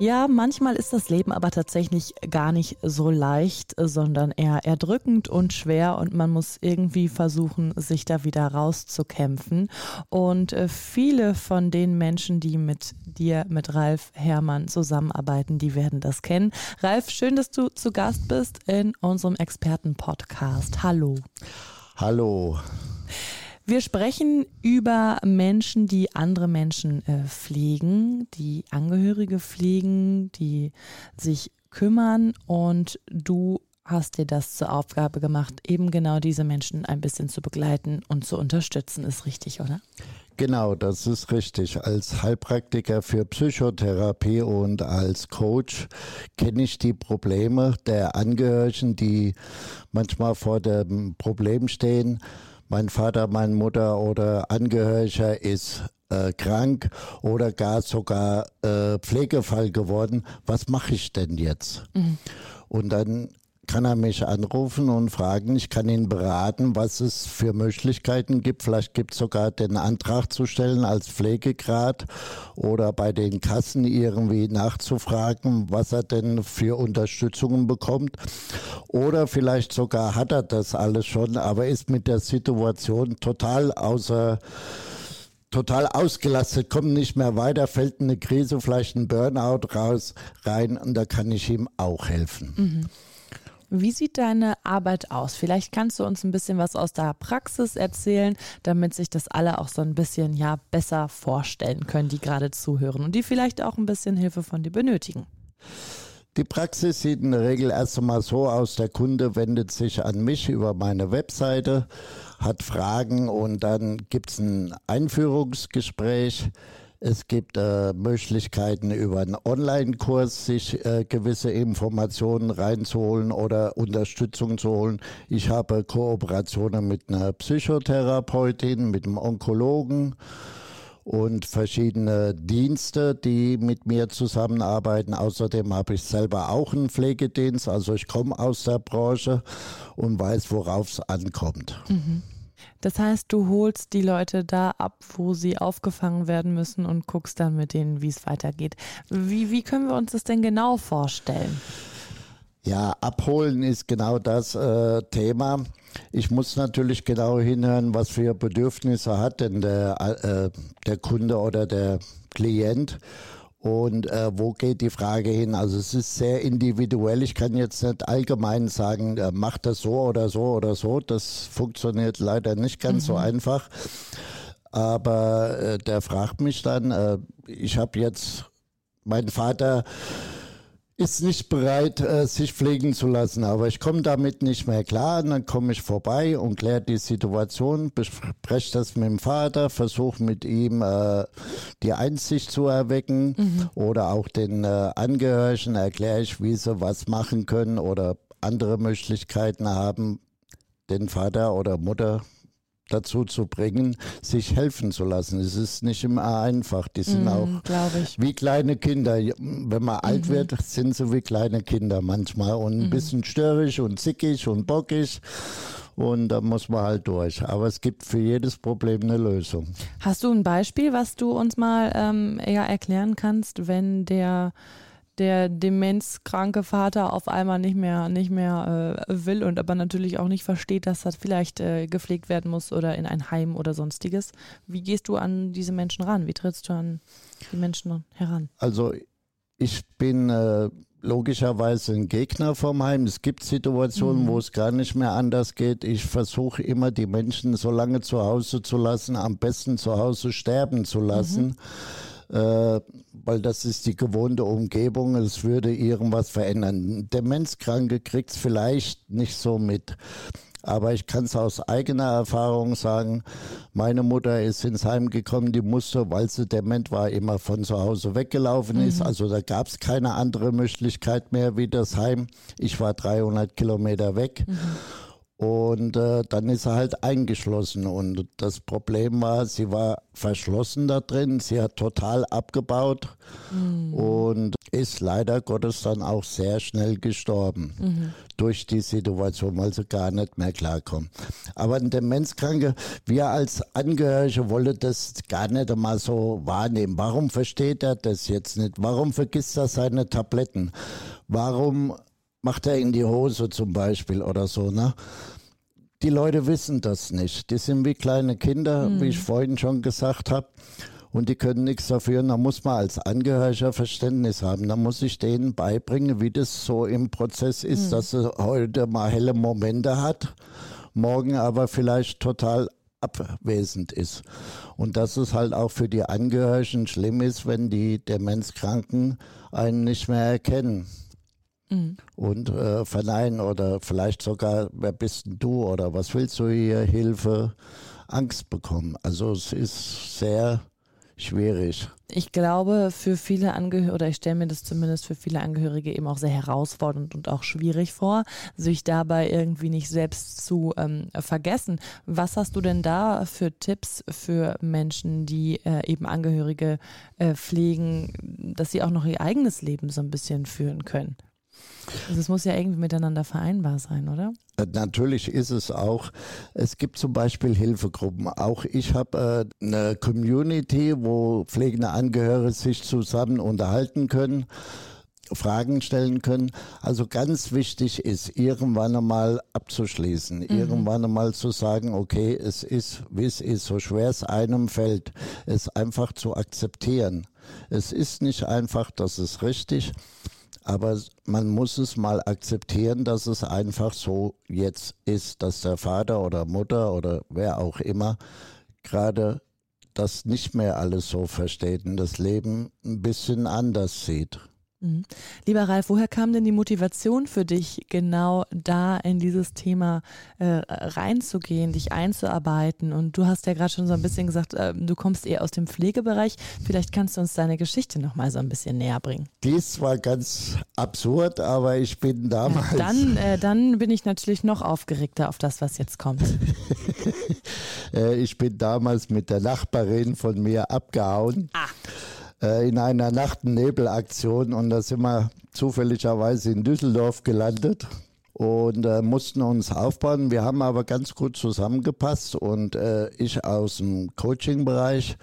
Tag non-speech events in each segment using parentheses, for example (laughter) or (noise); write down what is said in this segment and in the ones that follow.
Ja, manchmal ist das Leben aber tatsächlich gar nicht so leicht, sondern eher erdrückend und schwer und man muss irgendwie versuchen, sich da wieder rauszukämpfen. Und äh, viele von den Menschen, die mit dir, mit Ralf Herrmann zusammenarbeiten, die werden das kennen. Ralf, schön, dass du zu Gast bist in unserem Experten-Podcast. Hallo. Hallo. Wir sprechen über Menschen, die andere Menschen äh, pflegen, die Angehörige pflegen, die sich kümmern und du hast dir das zur Aufgabe gemacht, eben genau diese Menschen ein bisschen zu begleiten und zu unterstützen. Ist richtig, oder? Genau, das ist richtig. Als Heilpraktiker für Psychotherapie und als Coach kenne ich die Probleme der Angehörigen, die manchmal vor dem Problem stehen, mein Vater, meine Mutter oder Angehöriger ist äh, krank oder gar sogar äh, Pflegefall geworden. Was mache ich denn jetzt? Mhm. Und dann kann er mich anrufen und fragen. Ich kann ihn beraten, was es für Möglichkeiten gibt. Vielleicht gibt es sogar den Antrag zu stellen als Pflegegrad oder bei den Kassen irgendwie nachzufragen, was er denn für Unterstützungen bekommt. Oder vielleicht sogar hat er das alles schon, aber ist mit der Situation total außer total ausgelastet, kommt nicht mehr weiter, fällt eine Krise, vielleicht ein Burnout raus, rein und da kann ich ihm auch helfen. Mhm. Wie sieht deine Arbeit aus? Vielleicht kannst du uns ein bisschen was aus der Praxis erzählen, damit sich das alle auch so ein bisschen ja besser vorstellen können, die gerade zuhören und die vielleicht auch ein bisschen Hilfe von dir benötigen. Die Praxis sieht in der Regel erst einmal so aus, der Kunde wendet sich an mich über meine Webseite, hat Fragen und dann gibt es ein Einführungsgespräch. Es gibt äh, Möglichkeiten über einen Online-Kurs sich äh, gewisse Informationen reinzuholen oder Unterstützung zu holen. Ich habe Kooperationen mit einer Psychotherapeutin, mit einem Onkologen und verschiedene Dienste, die mit mir zusammenarbeiten. Außerdem habe ich selber auch einen Pflegedienst, also ich komme aus der Branche und weiß, worauf es ankommt. Mhm. Das heißt, du holst die Leute da ab, wo sie aufgefangen werden müssen und guckst dann mit denen, wie es weitergeht. Wie, wie können wir uns das denn genau vorstellen? Ja, abholen ist genau das äh, Thema. Ich muss natürlich genau hinhören, was für Bedürfnisse hat denn der, äh, der Kunde oder der Klient und äh, wo geht die Frage hin? Also es ist sehr individuell. Ich kann jetzt nicht allgemein sagen, äh, macht das so oder so oder so. Das funktioniert leider nicht ganz mhm. so einfach. Aber äh, der fragt mich dann, äh, ich habe jetzt, mein Vater ist nicht bereit, äh, sich pflegen zu lassen. Aber ich komme damit nicht mehr klar. Und dann komme ich vorbei und kläre die Situation, bespreche das mit dem Vater, versuche mit ihm äh, die Einsicht zu erwecken mhm. oder auch den äh, Angehörigen erkläre ich, wie sie was machen können oder andere Möglichkeiten haben, den Vater oder Mutter dazu zu bringen, sich helfen zu lassen. Es ist nicht immer einfach. Die sind mm, auch wie kleine Kinder. Wenn man mhm. alt wird, sind sie wie kleine Kinder manchmal und ein mhm. bisschen störrisch und zickig und bockig. Und da muss man halt durch. Aber es gibt für jedes Problem eine Lösung. Hast du ein Beispiel, was du uns mal ähm, erklären kannst, wenn der der demenzkranke Vater auf einmal nicht mehr, nicht mehr äh, will und aber natürlich auch nicht versteht, dass das vielleicht äh, gepflegt werden muss oder in ein Heim oder sonstiges. Wie gehst du an diese Menschen ran? Wie trittst du an die Menschen heran? Also ich bin äh, logischerweise ein Gegner vom Heim. Es gibt Situationen, mhm. wo es gar nicht mehr anders geht. Ich versuche immer, die Menschen so lange zu Hause zu lassen, am besten zu Hause sterben zu lassen. Mhm weil das ist die gewohnte Umgebung, es würde irgendwas verändern. Demenzkranke kriegt es vielleicht nicht so mit. Aber ich kann es aus eigener Erfahrung sagen, meine Mutter ist ins Heim gekommen, die musste, weil sie dement war, immer von zu Hause weggelaufen mhm. ist. Also da gab es keine andere Möglichkeit mehr wie das Heim. Ich war 300 Kilometer weg. Mhm. Und äh, dann ist er halt eingeschlossen. Und das Problem war, sie war verschlossen da drin. Sie hat total abgebaut mhm. und ist leider Gottes dann auch sehr schnell gestorben mhm. durch die Situation, weil sie gar nicht mehr klarkommt. Aber ein Demenzkranke, wir als Angehörige wollen das gar nicht einmal so wahrnehmen. Warum versteht er das jetzt nicht? Warum vergisst er seine Tabletten? Warum macht er in die Hose zum Beispiel oder so, ne? Die Leute wissen das nicht. Die sind wie kleine Kinder, mhm. wie ich vorhin schon gesagt habe. Und die können nichts dafür. Da muss man als Angehöriger Verständnis haben. Da muss ich denen beibringen, wie das so im Prozess ist, mhm. dass sie heute mal helle Momente hat, morgen aber vielleicht total abwesend ist. Und dass es halt auch für die Angehörigen schlimm ist, wenn die Demenzkranken einen nicht mehr erkennen mhm. und äh, verneinen oder vielleicht sogar, wer bist denn du oder was willst du hier, Hilfe, Angst bekommen. Also es ist sehr schwierig. Ich glaube, für viele Angehörige, oder ich stelle mir das zumindest für viele Angehörige eben auch sehr herausfordernd und auch schwierig vor, sich dabei irgendwie nicht selbst zu ähm, vergessen. Was hast du denn da für Tipps für Menschen, die äh, eben Angehörige äh, pflegen, dass sie auch noch ihr eigenes Leben so ein bisschen führen können? Also es muss ja irgendwie miteinander vereinbar sein, oder? Äh, natürlich ist es auch. Es gibt zum Beispiel Hilfegruppen. Auch ich habe äh, eine Community, wo pflegende Angehörige sich zusammen unterhalten können. Fragen stellen können. Also ganz wichtig ist, irgendwann einmal abzuschließen, mhm. irgendwann einmal zu sagen, okay, es ist, wie es ist, so schwer es einem fällt, es einfach zu akzeptieren. Es ist nicht einfach, das ist richtig. Aber man muss es mal akzeptieren, dass es einfach so jetzt ist, dass der Vater oder Mutter oder wer auch immer gerade das nicht mehr alles so versteht und das Leben ein bisschen anders sieht. Mhm. Lieber Ralf, woher kam denn die Motivation für dich, genau da in dieses Thema äh, reinzugehen, dich einzuarbeiten? Und du hast ja gerade schon so ein bisschen gesagt, äh, du kommst eher aus dem Pflegebereich. Vielleicht kannst du uns deine Geschichte noch mal so ein bisschen näher bringen. Die ist zwar ganz absurd, aber ich bin damals. Ja, dann, äh, dann bin ich natürlich noch aufgeregter auf das, was jetzt kommt. (laughs) Äh, ich bin damals mit der Nachbarin von mir abgehauen. Ah äh, in einer Nacht- und Nebelaktion und da sind wir zufälligerweise in Düsseldorf gelandet und äh, mussten uns aufbauen. Wir haben aber ganz gut zusammengepasst und äh, ich aus dem Coaching-Bereich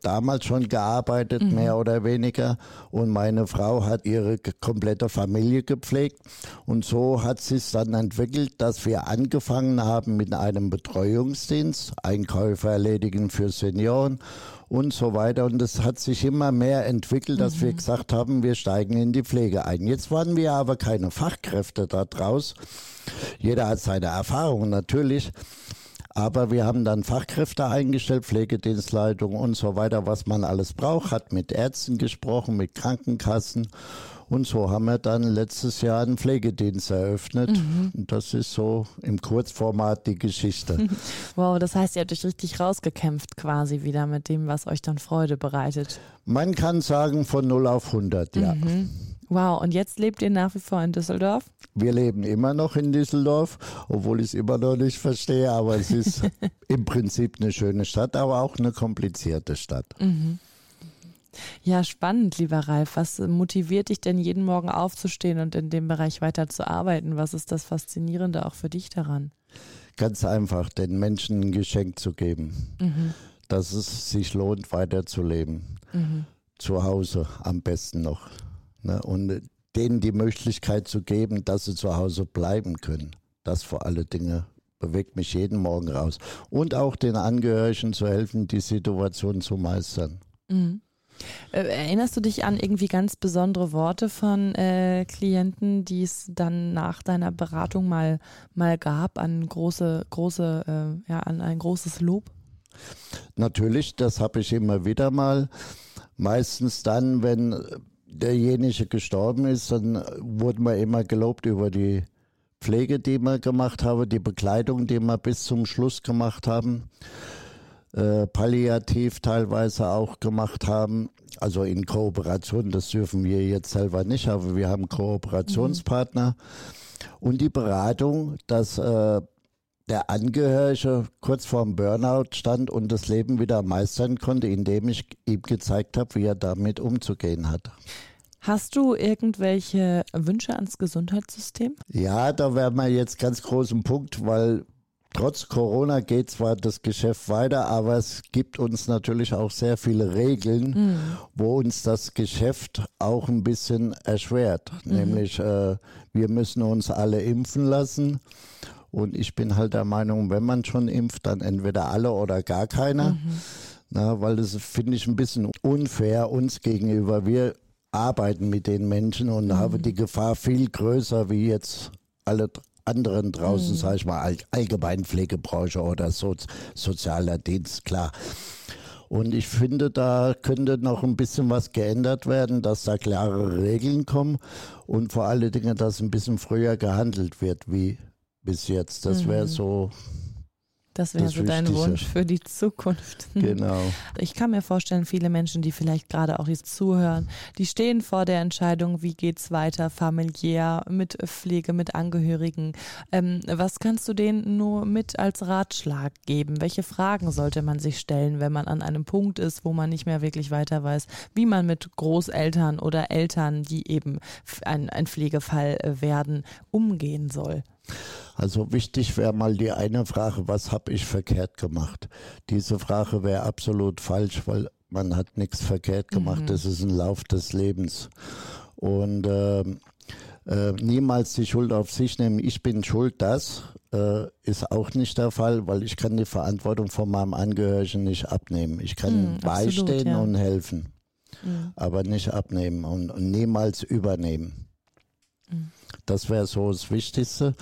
damals schon gearbeitet, mhm. mehr oder weniger. Und meine Frau hat ihre komplette Familie gepflegt. Und so hat sich dann entwickelt, dass wir angefangen haben mit einem Betreuungsdienst, Einkäufe erledigen für Senioren und so weiter. Und es hat sich immer mehr entwickelt, dass mhm. wir gesagt haben, wir steigen in die Pflege ein. Jetzt waren wir aber keine Fachkräfte da draus. Jeder hat seine Erfahrungen natürlich. Aber wir haben dann Fachkräfte eingestellt, Pflegedienstleitung und so weiter, was man alles braucht, hat mit Ärzten gesprochen, mit Krankenkassen. Und so haben wir dann letztes Jahr einen Pflegedienst eröffnet. Mhm. Und das ist so im Kurzformat die Geschichte. (laughs) Wow, das heißt, ihr habt euch richtig rausgekämpft quasi wieder mit dem, was euch dann Freude bereitet. Man kann sagen von 0 auf 100, ja. Mhm. Wow, und jetzt lebt ihr nach wie vor in Düsseldorf? Wir leben immer noch in Düsseldorf, obwohl ich es immer noch nicht verstehe, aber es ist (laughs) im Prinzip eine schöne Stadt, aber auch eine komplizierte Stadt. Mhm. Ja, spannend, lieber Ralf. Was motiviert dich denn jeden Morgen aufzustehen und in dem Bereich weiterzuarbeiten? Was ist das Faszinierende auch für dich daran? Ganz einfach, den Menschen ein Geschenk zu geben, mhm. dass es sich lohnt, weiterzuleben. Mhm. Zu Hause am besten noch. Ne? Und denen die Möglichkeit zu geben, dass sie zu Hause bleiben können. Das vor alle Dinge bewegt mich jeden Morgen raus. Und auch den Angehörigen zu helfen, die Situation zu meistern. Mhm. Äh, erinnerst du dich an irgendwie ganz besondere Worte von äh, Klienten, die es dann nach deiner Beratung mal, mal gab, an große, große, äh, ja, an ein großes Lob? Natürlich, das habe ich immer wieder mal. Meistens dann, wenn derjenige gestorben ist, dann wurde man immer gelobt über die Pflege, die wir gemacht haben, die Bekleidung, die wir bis zum Schluss gemacht haben, äh, palliativ teilweise auch gemacht haben, also in Kooperation, das dürfen wir jetzt selber nicht, aber wir haben Kooperationspartner mhm. und die Beratung, dass äh, der Angehörige kurz vorm Burnout stand und das Leben wieder meistern konnte, indem ich ihm gezeigt habe, wie er damit umzugehen hat. Hast du irgendwelche Wünsche ans Gesundheitssystem? Ja, da wären wir jetzt ganz großen Punkt, weil trotz Corona geht zwar das Geschäft weiter, aber es gibt uns natürlich auch sehr viele Regeln, mhm. wo uns das Geschäft auch ein bisschen erschwert. Mhm. Nämlich, äh, wir müssen uns alle impfen lassen. Und ich bin halt der Meinung, wenn man schon impft, dann entweder alle oder gar keiner. Mhm. Na, weil das finde ich ein bisschen unfair uns gegenüber. Wir arbeiten mit den Menschen und mhm. haben die Gefahr viel größer wie jetzt alle anderen draußen, mhm. sage ich mal, All Allgemeinpflegebranche oder so, sozialer Dienst, klar. Und ich finde, da könnte noch ein bisschen was geändert werden, dass da klare Regeln kommen und vor allen Dingen, dass ein bisschen früher gehandelt wird wie bis jetzt. Das wäre mhm. so das wäre so dein Wunsch für die Zukunft. (laughs) Genau. Ich kann mir vorstellen, viele Menschen, die vielleicht gerade auch jetzt zuhören, die stehen vor der Entscheidung, wie geht es weiter, familiär, mit Pflege, mit Angehörigen. Ähm, was kannst du denen nur mit als Ratschlag geben? Welche Fragen sollte man sich stellen, wenn man an einem Punkt ist, wo man nicht mehr wirklich weiter weiß, wie man mit Großeltern oder Eltern, die eben ein, ein Pflegefall werden, umgehen soll? Also wichtig wäre mal die eine Frage, was habe ich verkehrt gemacht? Diese Frage wäre absolut falsch, weil man hat nichts verkehrt gemacht. Mhm. Das ist ein Lauf des Lebens. Und äh, äh, niemals die Schuld auf sich nehmen, ich bin schuld, das äh, ist auch nicht der Fall, weil ich kann die Verantwortung von meinem Angehörigen nicht abnehmen. Ich kann mhm, beistehen absolut, ja. und helfen, mhm. aber nicht abnehmen und, und niemals übernehmen. Das wäre so das Wichtigste.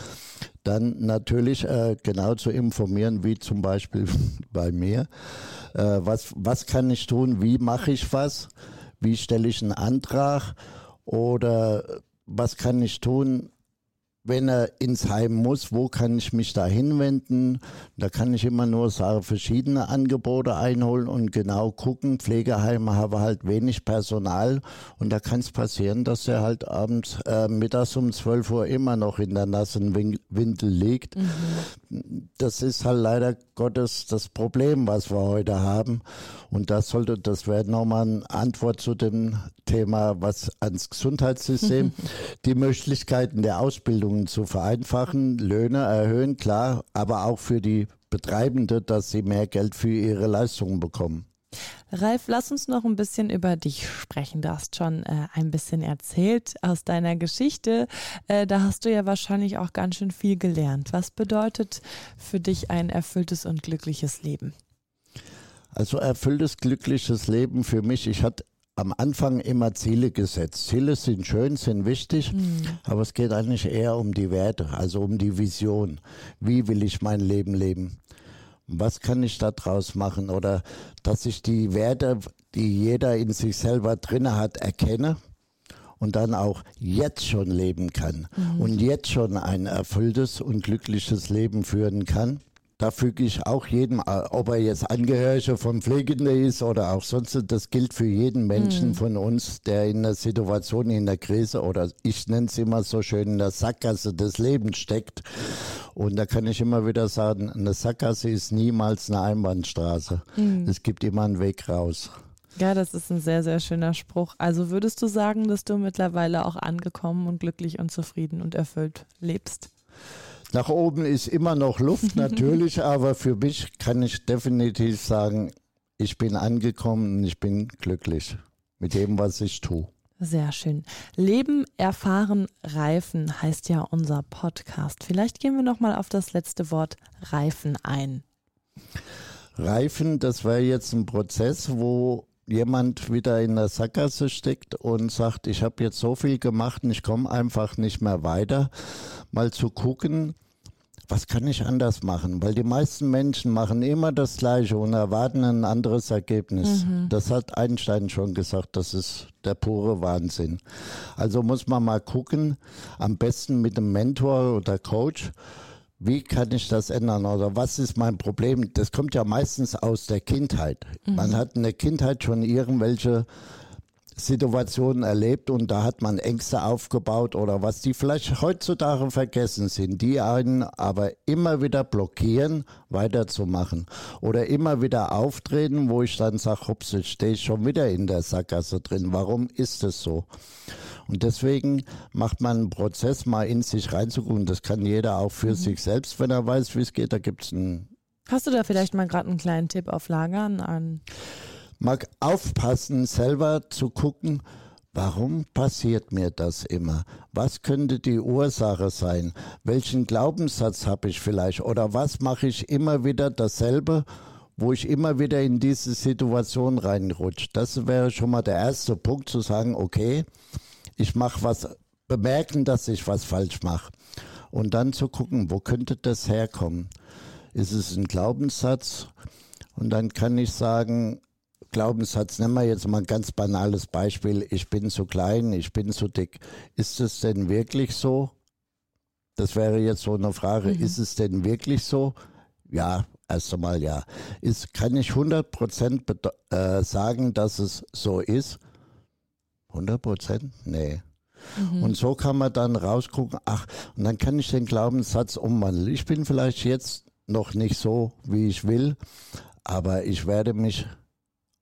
Dann natürlich äh, genau zu informieren, wie zum Beispiel (laughs) bei mir. Äh, was, was kann ich tun? Wie mache ich was? Wie stelle ich einen Antrag? Oder was kann ich tun, wenn er ins Heim muss, wo kann ich mich da hinwenden? Da kann ich immer nur sagen, verschiedene Angebote einholen und genau gucken. Pflegeheime haben halt wenig Personal und da kann es passieren, dass er halt abends, äh, mittags um 12 Uhr immer noch in der nassen Windel liegt. Mhm. Das ist halt leider Gottes das Problem, was wir heute haben. Und das sollte, das wäre nochmal eine Antwort zu dem Thema, was ans Gesundheitssystem, (laughs) die Möglichkeiten der Ausbildungen zu vereinfachen, Löhne erhöhen, klar, aber auch für die Betreibende, dass sie mehr Geld für ihre Leistungen bekommen. Ralf, lass uns noch ein bisschen über dich sprechen. Du hast schon äh, ein bisschen erzählt aus deiner Geschichte. Äh, da hast du ja wahrscheinlich auch ganz schön viel gelernt. Was bedeutet für dich ein erfülltes und glückliches Leben? Also erfülltes, glückliches Leben für mich. Ich hatte am Anfang immer Ziele gesetzt. Ziele sind schön, sind wichtig, mhm. aber es geht eigentlich eher um die Werte, also um die Vision. Wie will ich mein Leben leben? Was kann ich da draus machen? Oder dass ich die Werte, die jeder in sich selber drin hat, erkenne und dann auch jetzt schon leben kann mhm. und jetzt schon ein erfülltes und glückliches Leben führen kann. Da füge ich auch jedem, äh, ob er jetzt Angehöriger von Pflegenden ist oder auch sonst, das gilt für jeden Menschen mhm. von uns, der in einer Situation, in der Krise oder ich nenne es immer so schön, in der Sackgasse des Lebens steckt. Und da kann ich immer wieder sagen, eine Sackgasse ist niemals eine Einbahnstraße. Mhm. Es gibt immer einen Weg raus. Ja, das ist ein sehr, sehr schöner Spruch. Also würdest du sagen, dass du mittlerweile auch angekommen und glücklich und zufrieden und erfüllt lebst? Nach oben ist immer noch Luft (laughs) natürlich, aber für mich kann ich definitiv sagen, ich bin angekommen und ich bin glücklich mit dem, was ich tue. Sehr schön. Leben, erfahren, reifen heißt ja unser Podcast. Vielleicht gehen wir noch mal auf das letzte Wort reifen ein. Reifen, das wäre jetzt ein Prozess, wo jemand wieder in der Sackgasse steckt und sagt, ich habe jetzt so viel gemacht und ich komme einfach nicht mehr weiter, mal zu gucken, was kann ich anders machen? Weil die meisten Menschen machen immer das Gleiche und erwarten ein anderes Ergebnis. Mhm. Das hat Einstein schon gesagt, das ist der pure Wahnsinn. Also muss man mal gucken, am besten mit einem Mentor oder Coach, wie kann ich das ändern oder was ist mein Problem? Das kommt ja meistens aus der Kindheit. Mhm. Man hat in der Kindheit schon irgendwelche Situationen erlebt und da hat man Ängste aufgebaut oder was, die vielleicht heutzutage vergessen sind, die einen aber immer wieder blockieren, weiterzumachen oder immer wieder auftreten, wo ich dann sage, hops, jetzt stehe ich schon wieder in der Sackgasse drin. Warum ist es so? Und deswegen macht man einen Prozess, mal in sich reinzugucken. Das kann jeder auch für mhm. sich selbst, wenn er weiß, wie es geht. Da gibt es einen. Hast du da vielleicht mal gerade einen kleinen Tipp auf Lagern an? Mal aufpassen, selber zu gucken, Warum passiert mir das immer? Was könnte die Ursache sein? Welchen Glaubenssatz habe ich vielleicht? Oder was mache ich immer wieder dasselbe, wo ich immer wieder in diese Situation reinrutsche? Das wäre schon mal der erste Punkt zu sagen, okay, ich mache was, bemerken, dass ich was falsch mache. Und dann zu gucken, wo könnte das herkommen? Ist es ein Glaubenssatz? Und dann kann ich sagen, Glaubenssatz, nehmen wir jetzt mal ein ganz banales Beispiel, ich bin zu klein, ich bin zu dick. Ist es denn wirklich so? Das wäre jetzt so eine Frage, mhm. ist es denn wirklich so? Ja, erst einmal ja. Ist, kann ich 100 Prozent äh, sagen, dass es so ist? 100 Prozent? Nee. Mhm. Und so kann man dann rausgucken, ach, und dann kann ich den Glaubenssatz umwandeln. Ich bin vielleicht jetzt noch nicht so, wie ich will, aber ich werde mich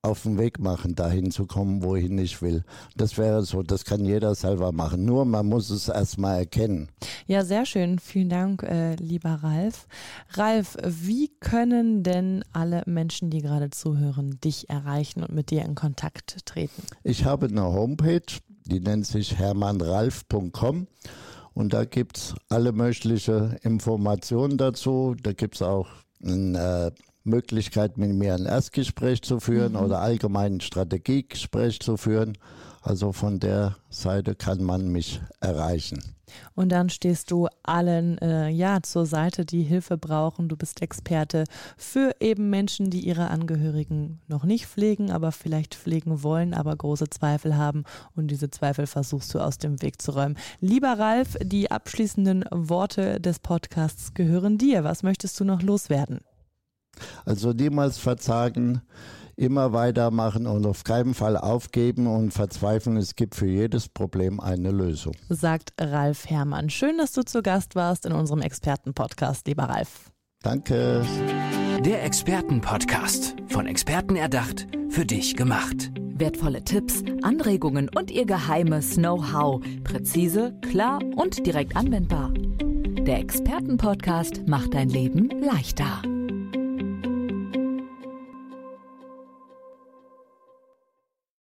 auf den Weg machen, dahin zu kommen, wohin ich will. Das wäre so, das kann jeder selber machen. Nur man muss es erstmal erkennen. Ja, sehr schön. Vielen Dank, äh, lieber Ralf. Ralf, wie können denn alle Menschen, die gerade zuhören, dich erreichen und mit dir in Kontakt treten? Ich habe eine Homepage, die nennt sich hermannralf.com. Und da gibt es alle möglichen Informationen dazu. Da gibt es auch ein äh, Möglichkeit, mit mir ein Erstgespräch zu führen mhm. oder allgemein ein Strategiegespräch zu führen. Also von der Seite kann man mich erreichen. Und dann stehst du allen äh, ja zur Seite, die Hilfe brauchen. Du bist Experte für eben Menschen, die ihre Angehörigen noch nicht pflegen, aber vielleicht pflegen wollen, aber große Zweifel haben. Und diese Zweifel versuchst du aus dem Weg zu räumen. Lieber Ralf, die abschließenden Worte des Podcasts gehören dir. Was möchtest du noch loswerden? Also niemals verzagen, immer weitermachen und auf keinen Fall aufgeben und verzweifeln. Es gibt für jedes Problem eine Lösung. Sagt Ralf Herrmann. Schön, dass du zu Gast warst in unserem Expertenpodcast, lieber Ralf. Danke. Der Expertenpodcast. Von Experten erdacht, für dich gemacht. Wertvolle Tipps, Anregungen und ihr geheimes Know-how. Präzise, klar und direkt anwendbar. Der Expertenpodcast macht dein Leben leichter.